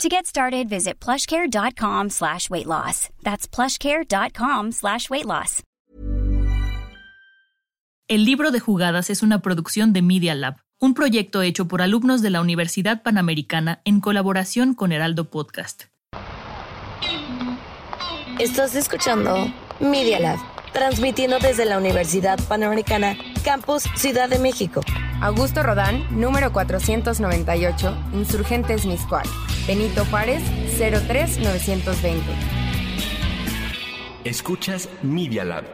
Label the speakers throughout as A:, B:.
A: To get started, visit plushcare.com slash weight loss. That's plushcare.com slash weight loss.
B: El libro de jugadas es una producción de Media Lab, un proyecto hecho por alumnos de la Universidad Panamericana en colaboración con Heraldo Podcast.
C: Estás escuchando Media Lab, transmitiendo desde la Universidad Panamericana, Campus Ciudad de México.
D: Augusto Rodán, número 498, Insurgentes Miscual. Benito Juárez, 03920.
E: Escuchas Media Lab.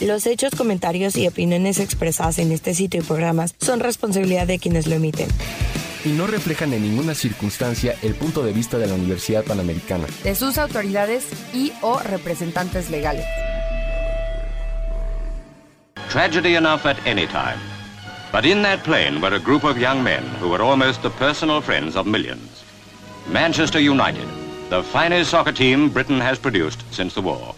C: Los hechos, comentarios y opiniones expresadas en este sitio y programas son responsabilidad de quienes lo emiten.
E: Y no reflejan en ninguna circunstancia el punto de vista de la Universidad Panamericana.
D: De sus autoridades y o representantes legales.
F: Tragedy enough at any time. But in that plane were a group of young men who were almost the personal friends of millions. Manchester United, the finest soccer team Britain has produced since the war.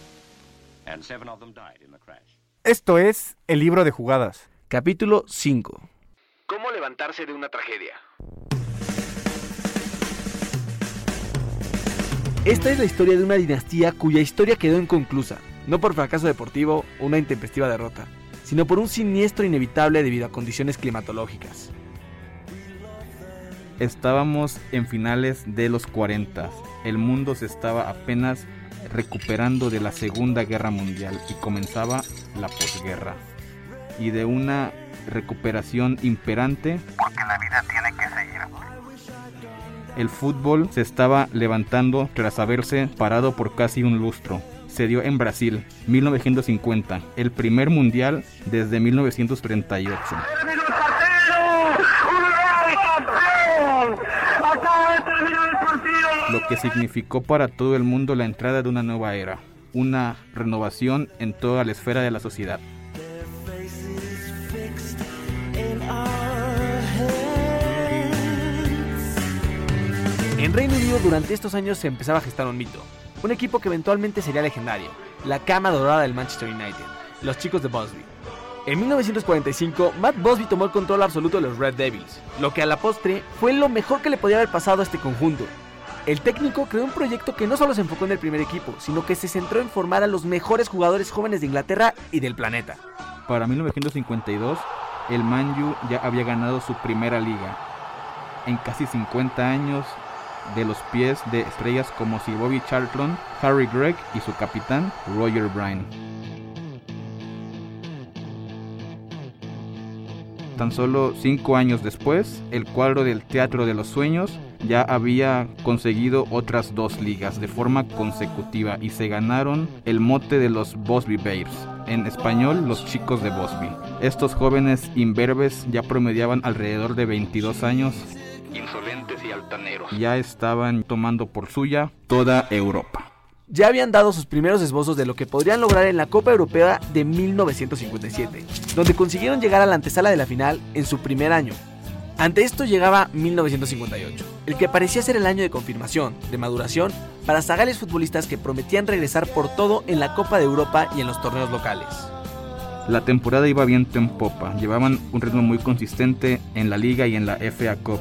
F: And seven of them died in the crash.
G: Esto es El libro de jugadas.
H: Capítulo 5.
I: ¿Cómo levantarse de una tragedia?
H: Esta es la historia de una dinastía cuya historia quedó inconclusa, no por fracaso deportivo o una intempestiva derrota, sino por un siniestro inevitable debido a condiciones climatológicas.
J: Estábamos en finales de los 40. El mundo se estaba apenas recuperando de la Segunda Guerra Mundial y comenzaba la posguerra. Y de una recuperación imperante
K: porque la vida tiene que seguir.
J: El fútbol se estaba levantando tras haberse parado por casi un lustro. Se dio en Brasil, 1950, el primer mundial desde 1938. Lo que significó para todo el mundo la entrada de una nueva era, una renovación en toda la esfera de la sociedad.
H: En Reino Unido durante estos años se empezaba a gestar un mito, un equipo que eventualmente sería legendario, la cama dorada del Manchester United, los chicos de Busby. En 1945, Matt Busby tomó el control absoluto de los Red Devils, lo que a la postre fue lo mejor que le podía haber pasado a este conjunto. El técnico creó un proyecto que no solo se enfocó en el primer equipo, sino que se centró en formar a los mejores jugadores jóvenes de Inglaterra y del planeta.
J: Para 1952, el Man U ya había ganado su primera liga. En casi 50 años, de los pies de estrellas como Sir Bobby Charlton, Harry Gregg y su capitán Roger Bryan. Tan solo cinco años después, el cuadro del Teatro de los Sueños ya había conseguido otras dos ligas de forma consecutiva y se ganaron el mote de los Bosby Bears, en español los chicos de Bosby. Estos jóvenes imberbes ya promediaban alrededor de 22 años
K: Insolentes y altaneros.
J: ya estaban tomando por suya toda Europa.
H: Ya habían dado sus primeros esbozos de lo que podrían lograr en la Copa Europea de 1957, donde consiguieron llegar a la antesala de la final en su primer año. Ante esto llegaba 1958, el que parecía ser el año de confirmación, de maduración, para zagales futbolistas que prometían regresar por todo en la Copa de Europa y en los torneos locales.
J: La temporada iba viento en popa, llevaban un ritmo muy consistente en la liga y en la FA Cup,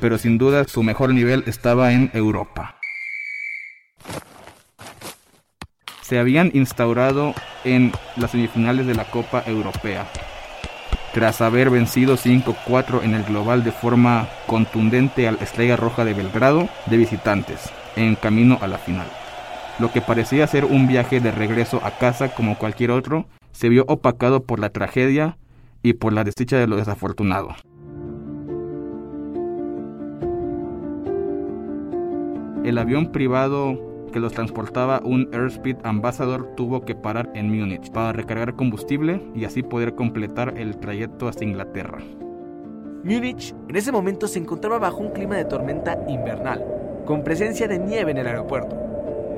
J: pero sin duda su mejor nivel estaba en Europa. Se habían instaurado en las semifinales de la Copa Europea, tras haber vencido 5-4 en el global de forma contundente al Estrella Roja de Belgrado de visitantes, en camino a la final. Lo que parecía ser un viaje de regreso a casa como cualquier otro, se vio opacado por la tragedia y por la desdicha de lo desafortunado. El avión privado que los transportaba un Airspeed Ambassador tuvo que parar en Múnich para recargar combustible y así poder completar el trayecto hasta Inglaterra.
H: Múnich en ese momento se encontraba bajo un clima de tormenta invernal, con presencia de nieve en el aeropuerto.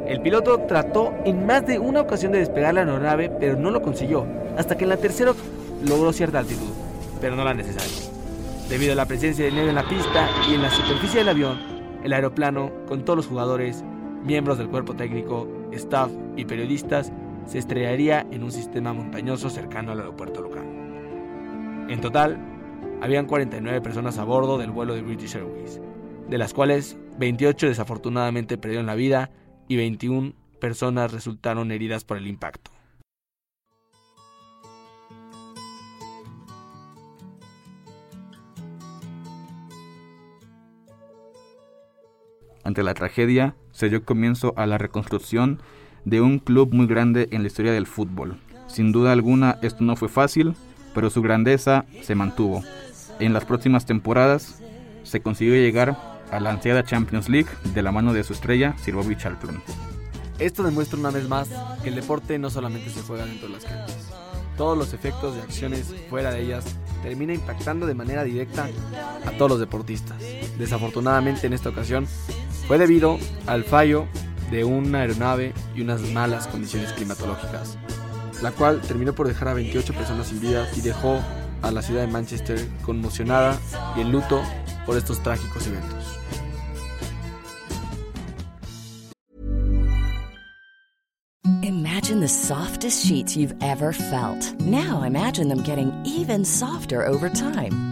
H: El piloto trató en más de una ocasión de despegar la aeronave, pero no lo consiguió, hasta que en la tercera logró cierta altitud, pero no la necesaria. Debido a la presencia de nieve en la pista y en la superficie del avión, el aeroplano, con todos los jugadores, miembros del cuerpo técnico, staff y periodistas, se estrellaría en un sistema montañoso cercano al aeropuerto local. En total, habían 49 personas a bordo del vuelo de British Airways, de las cuales 28 desafortunadamente perdieron la vida y 21 personas resultaron heridas por el impacto.
J: Ante la tragedia, se dio comienzo a la reconstrucción de un club muy grande en la historia del fútbol. Sin duda alguna, esto no fue fácil, pero su grandeza se mantuvo. En las próximas temporadas, se consiguió llegar a la ansiada Champions League de la mano de su estrella, Sir Bobby Charlton.
H: Esto demuestra una vez más que el deporte no solamente se juega dentro de las canchas. Todos los efectos de acciones fuera de ellas termina impactando de manera directa a todos los deportistas. Desafortunadamente en esta ocasión fue debido al fallo de una aeronave y unas malas condiciones climatológicas, la cual terminó por dejar a 28 personas sin vida y dejó a la ciudad de Manchester conmocionada y en luto por estos trágicos eventos.
L: Imagine the softest sheets you've ever felt. Now imagine them getting even softer over time.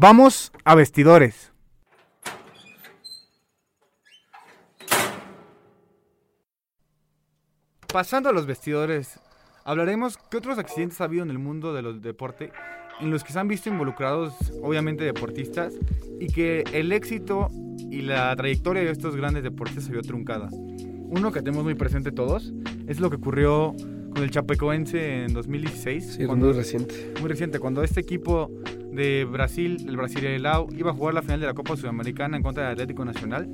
G: Vamos a vestidores. Pasando a los vestidores, hablaremos qué otros accidentes ha habido en el mundo de los deporte en los que se han visto involucrados obviamente deportistas y que el éxito y la trayectoria de estos grandes deportistas se vio truncada. Uno que tenemos muy presente todos es lo que ocurrió con el Chapecoense en 2016.
M: Sí, cuando, muy reciente.
G: Muy reciente, cuando este equipo de Brasil, el Brasileirao, iba a jugar la final de la Copa Sudamericana en contra del Atlético Nacional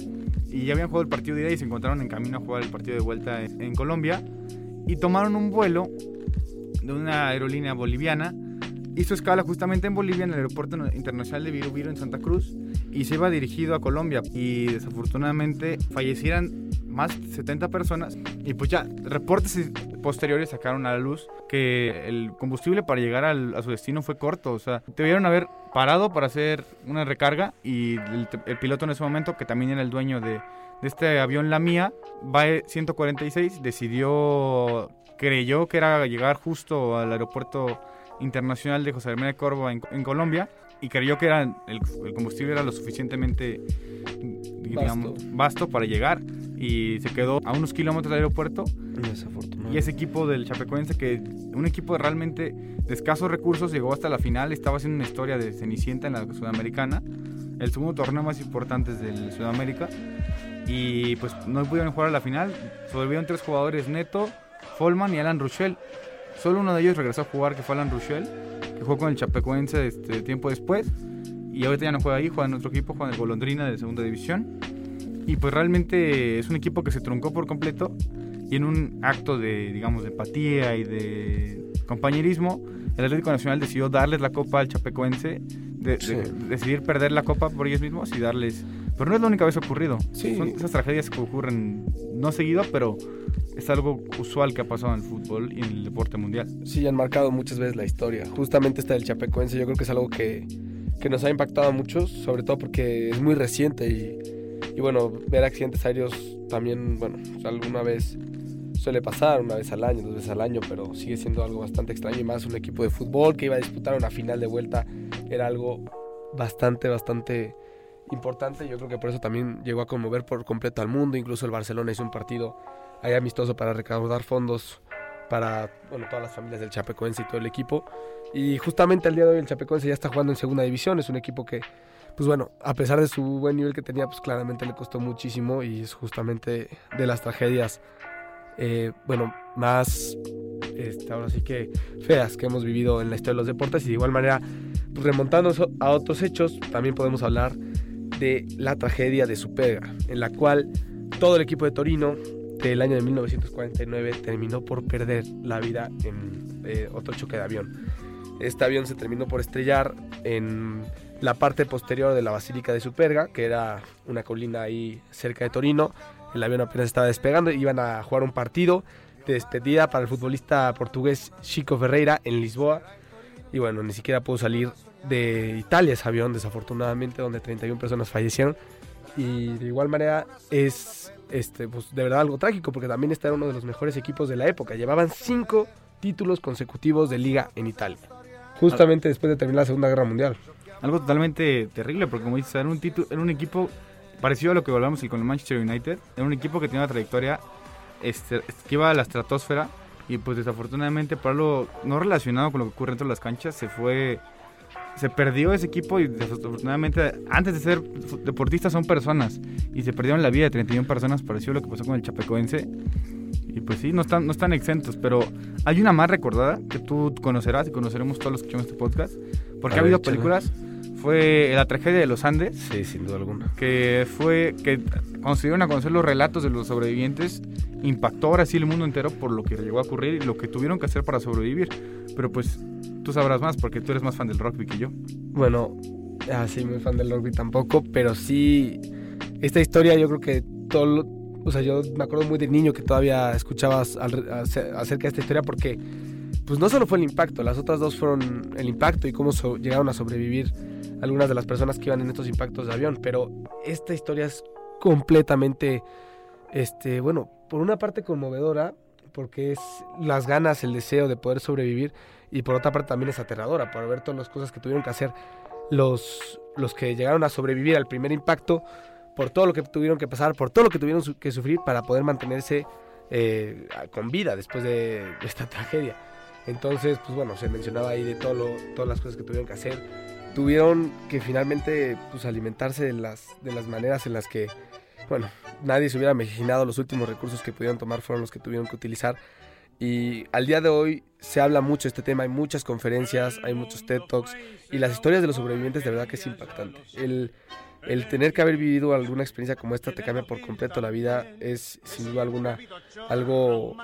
G: y ya habían jugado el partido de ida y se encontraron en camino a jugar el partido de vuelta en, Colombia y tomaron un vuelo de una aerolínea boliviana hizo escala justamente en Bolivia, en el aeropuerto internacional de Virubiro en Santa Cruz, y se iba dirigido a Colombia. Y desafortunadamente fallecieran más de 70 personas. Y pues ya, reportes posteriores sacaron a la luz que el combustible para llegar a su destino fue corto. O sea, debieron haber parado para hacer una recarga y el, piloto en ese momento, que también era el dueño de, de este avión La Mía, BAE 146, decidió, creyó que era llegar justo al aeropuerto internacional de José Hermena Corvo en, en, Colombia y creyó que era el, combustible era lo suficientemente digamos, vasto. para llegar y se quedó a unos kilómetros del aeropuerto y ese equipo del Chapecoense que un equipo realmente de escasos recursos llegó hasta la final estaba haciendo una historia de Cenicienta en la Sudamericana el segundo torneo más importante de Sudamérica y pues no pudieron jugar a la final sobrevivieron tres jugadores Neto, Folman y Alan Ruschel Solo uno de ellos regresó a jugar, que fue Alan Ruschel, que jugó con el Chapecoense este, tiempo después. Y ahorita ya no juega ahí, juega en otro equipo, juega en el Golondrina de segunda división. Y pues realmente es un equipo que se truncó por completo. Y en un acto de, digamos, de empatía y de compañerismo, el Atlético Nacional decidió darles la copa al Chapecoense, de, decidir perder la copa por ellos mismos y darles... Pero no es la única vez ocurrido. Son esas tragedias que ocurren no seguido, pero es algo usual que ha pasado en el fútbol y en el deporte mundial.
M: Sí, han marcado muchas veces la historia. Justamente está el chapecoense, yo creo que es algo que que nos ha impactado a muchos, sobre todo porque es muy reciente y, y bueno, ver accidentes aéreos también, bueno, alguna vez suele pasar, una vez al año, dos veces al año, pero sigue siendo algo bastante extraño y más un equipo de fútbol que iba a disputar una final de vuelta era algo bastante, bastante importante. Yo creo que por eso también llegó a conmover por completo al mundo. Incluso el Barcelona hizo un partido ahí amistoso para recaudar fondos para bueno, todas las familias del Chapecoense y todo el equipo. Y justamente el día de hoy el Chapecoense ya está jugando en segunda división. Es un equipo que, pues bueno, a pesar de su buen nivel que tenía, pues claramente le costó muchísimo y es justamente de las tragedias, eh, bueno, más, este, ahora sí que feas que hemos vivido en la historia de los deportes. Y de igual manera, pues remontándonos a otros hechos, también podemos hablar de la tragedia de Superga, en la cual todo el equipo de Torino del año de 1949 terminó por perder la vida en eh, otro choque de avión. Este avión se terminó por estrellar en la parte posterior de la Basílica de Superga, que era una colina ahí cerca de Torino. El avión apenas estaba despegando, iban a jugar un partido de despedida para el futbolista portugués Chico Ferreira en Lisboa. Y bueno, ni siquiera pudo salir de Italia ese avión, desafortunadamente, donde 31 personas fallecieron. Y de igual manera es este, pues, de verdad algo trágico, porque también este era uno de los mejores equipos de la época. Llevaban cinco títulos consecutivos de liga en Italia, justamente después de terminar la Segunda Guerra Mundial.
G: Algo totalmente terrible, porque como dices, era un, título, era un equipo parecido a lo que volvamos con el Manchester United. Era un equipo que tenía una trayectoria este, que iba a la estratosfera y pues desafortunadamente por algo no relacionado con lo que ocurre dentro de las canchas se fue se perdió ese equipo y desafortunadamente antes de ser deportistas son personas y se perdieron la vida de 31 personas, pareció lo que pasó con el Chapecoense. Y pues sí, no están, no están exentos, pero hay una más recordada que tú conocerás y conoceremos todos los que escuchamos este podcast, porque ha habido películas, fue La tragedia de los Andes.
M: Sí, sin duda alguna.
G: Que fue, que cuando se dieron a conocer los relatos de los sobrevivientes, impactó ahora sí el mundo entero por lo que llegó a ocurrir y lo que tuvieron que hacer para sobrevivir. Pero pues tú sabrás más porque tú eres más fan del rugby que yo.
M: Bueno, así muy fan del rugby tampoco, pero sí, esta historia yo creo que todo, o sea, yo me acuerdo muy de niño que todavía escuchabas acerca de esta historia porque, pues no solo fue el impacto, las otras dos fueron el impacto y cómo llegaron a sobrevivir algunas de las personas que iban en estos impactos de avión, pero esta historia es completamente, este, bueno, por una parte conmovedora, porque es las ganas, el deseo de poder sobrevivir, y por otra parte también es aterradora por ver todas las cosas que tuvieron que hacer los, los que llegaron a sobrevivir al primer impacto, por todo lo que tuvieron que pasar, por todo lo que tuvieron que sufrir para poder mantenerse eh, con vida después de, esta tragedia. Entonces, pues bueno, se mencionaba ahí de todo todas las cosas que tuvieron que hacer. Tuvieron que finalmente pues, alimentarse de las, de las maneras en las que, bueno, nadie se hubiera imaginado los últimos recursos que pudieron tomar fueron los que tuvieron que utilizar y al día de hoy se habla mucho de este tema, hay muchas conferencias, hay muchos TED Talks y las historias de los sobrevivientes de verdad que es impactante. El, el tener que haber vivido alguna experiencia como esta te cambia por completo la vida, es sin duda alguna algo,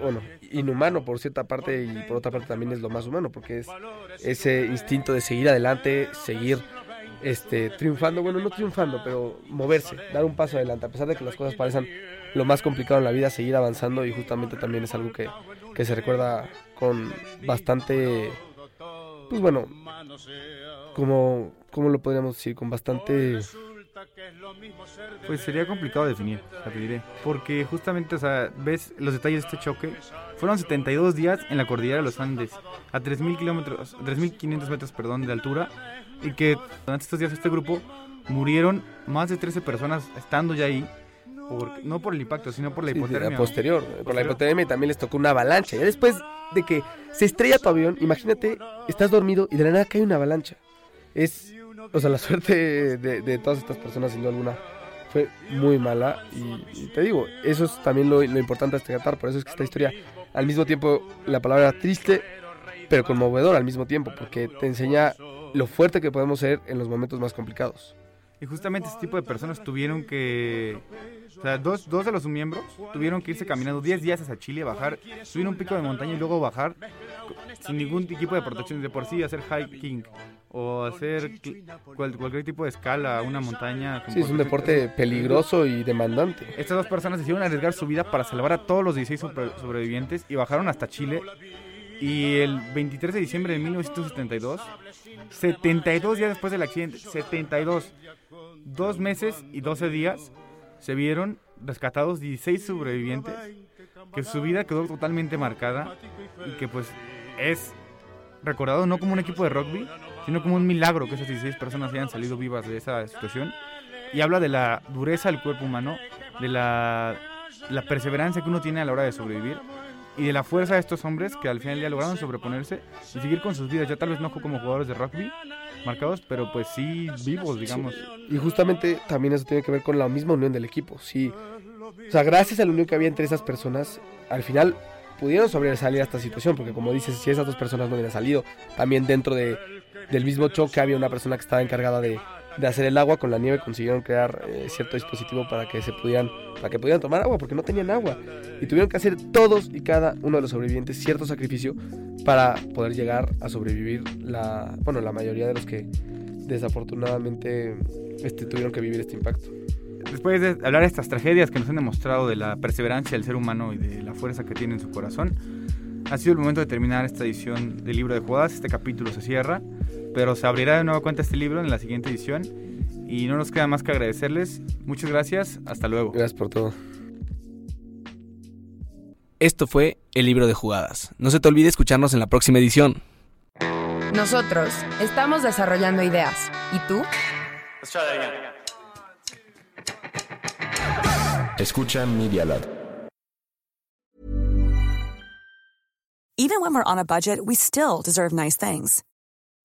M: bueno, inhumano por cierta parte y por otra parte también es lo más humano porque es ese instinto de seguir adelante, seguir este, triunfando, bueno, no triunfando, pero moverse, dar un paso adelante, a pesar de que las cosas parecen lo más complicado en la vida, seguir avanzando y justamente también es algo que, que se recuerda con bastante, pues bueno, como, ¿cómo lo podríamos decir? Con bastante...
G: Pues sería complicado definir. Porque justamente, o sea, ves los detalles de este choque. Fueron 72 días en la cordillera de los Andes, a 3.000 kilómetros, 3.500 metros, perdón, de altura. Y que durante estos días este grupo murieron más de 13 personas estando ya ahí no por el impacto, sino por la hipotermia.
M: posterior, por la hipotermia también les tocó una avalancha. Ya después de que se estrella tu avión, imagínate, estás dormido y de la nada cae una avalancha. Es, o sea, la suerte de, todas estas personas, sin duda alguna, fue muy mala. Y, te digo, eso es también lo, lo importante de este Qatar. Por eso es que esta historia, al mismo tiempo, la palabra triste, pero conmovedora al mismo tiempo, porque te enseña lo fuerte que podemos ser en los momentos más complicados.
G: Y justamente este tipo de personas tuvieron que o sea, dos, dos de los miembros tuvieron que irse caminando 10 días hacia Chile, bajar, subir un pico de montaña y luego bajar sin ningún equipo de protección. De por sí, hacer hiking o hacer cualquier tipo de escala a una montaña.
M: Sí, es un deporte peligroso y demandante.
G: Estas dos personas decidieron arriesgar su vida para salvar a todos los 16 sobrevivientes y bajaron hasta Chile Y el 23 de diciembre de 1972, 72 días después del accidente, 72, dos meses y 12 días, se vieron rescatados 16 sobrevivientes, que su vida quedó totalmente marcada y que pues es recordado no como un equipo de rugby, sino como un milagro que esas 16 personas hayan salido vivas de esa situación. Y habla de la dureza del cuerpo humano, de la, la perseverancia que uno tiene a la hora de sobrevivir y de la fuerza de estos hombres que al final ya lograron sobreponerse y seguir con sus vidas. Ya tal vez no como jugadores de rugby marcados, pero pues sí vivos, digamos.
M: Y justamente también eso tiene que ver con la misma unión del equipo. Sí. O sea, gracias a la unión que había entre esas personas, al final pudieron sobresalir a esta situación, porque como dices, si esas dos personas no hubieran salido, también dentro de, del mismo choque había una persona que estaba encargada de, de hacer el agua con la nieve consiguieron crear eh, cierto dispositivo para que se pudieran para que pudieran tomar agua porque no tenían agua. Y tuvieron que hacer todos y cada uno de los sobrevivientes cierto sacrificio para poder llegar a sobrevivir la bueno la mayoría de los que desafortunadamente este, tuvieron que vivir este impacto.
G: Después de hablar de estas tragedias que nos han demostrado de la perseverancia del ser humano y de la fuerza que tiene en su corazón ha sido el momento de terminar esta edición del libro de jugadas este capítulo se cierra pero se abrirá de nuevo cuenta este libro en la siguiente edición. Y no nos queda más que agradecerles. Muchas gracias. Hasta luego.
M: Gracias por todo.
H: Esto fue el libro de jugadas. No se te olvide escucharnos en la próxima edición.
D: Nosotros estamos desarrollando ideas. ¿Y tú?
E: Escucha Media Lab.
N: Even when we're on a budget, we still deserve nice things.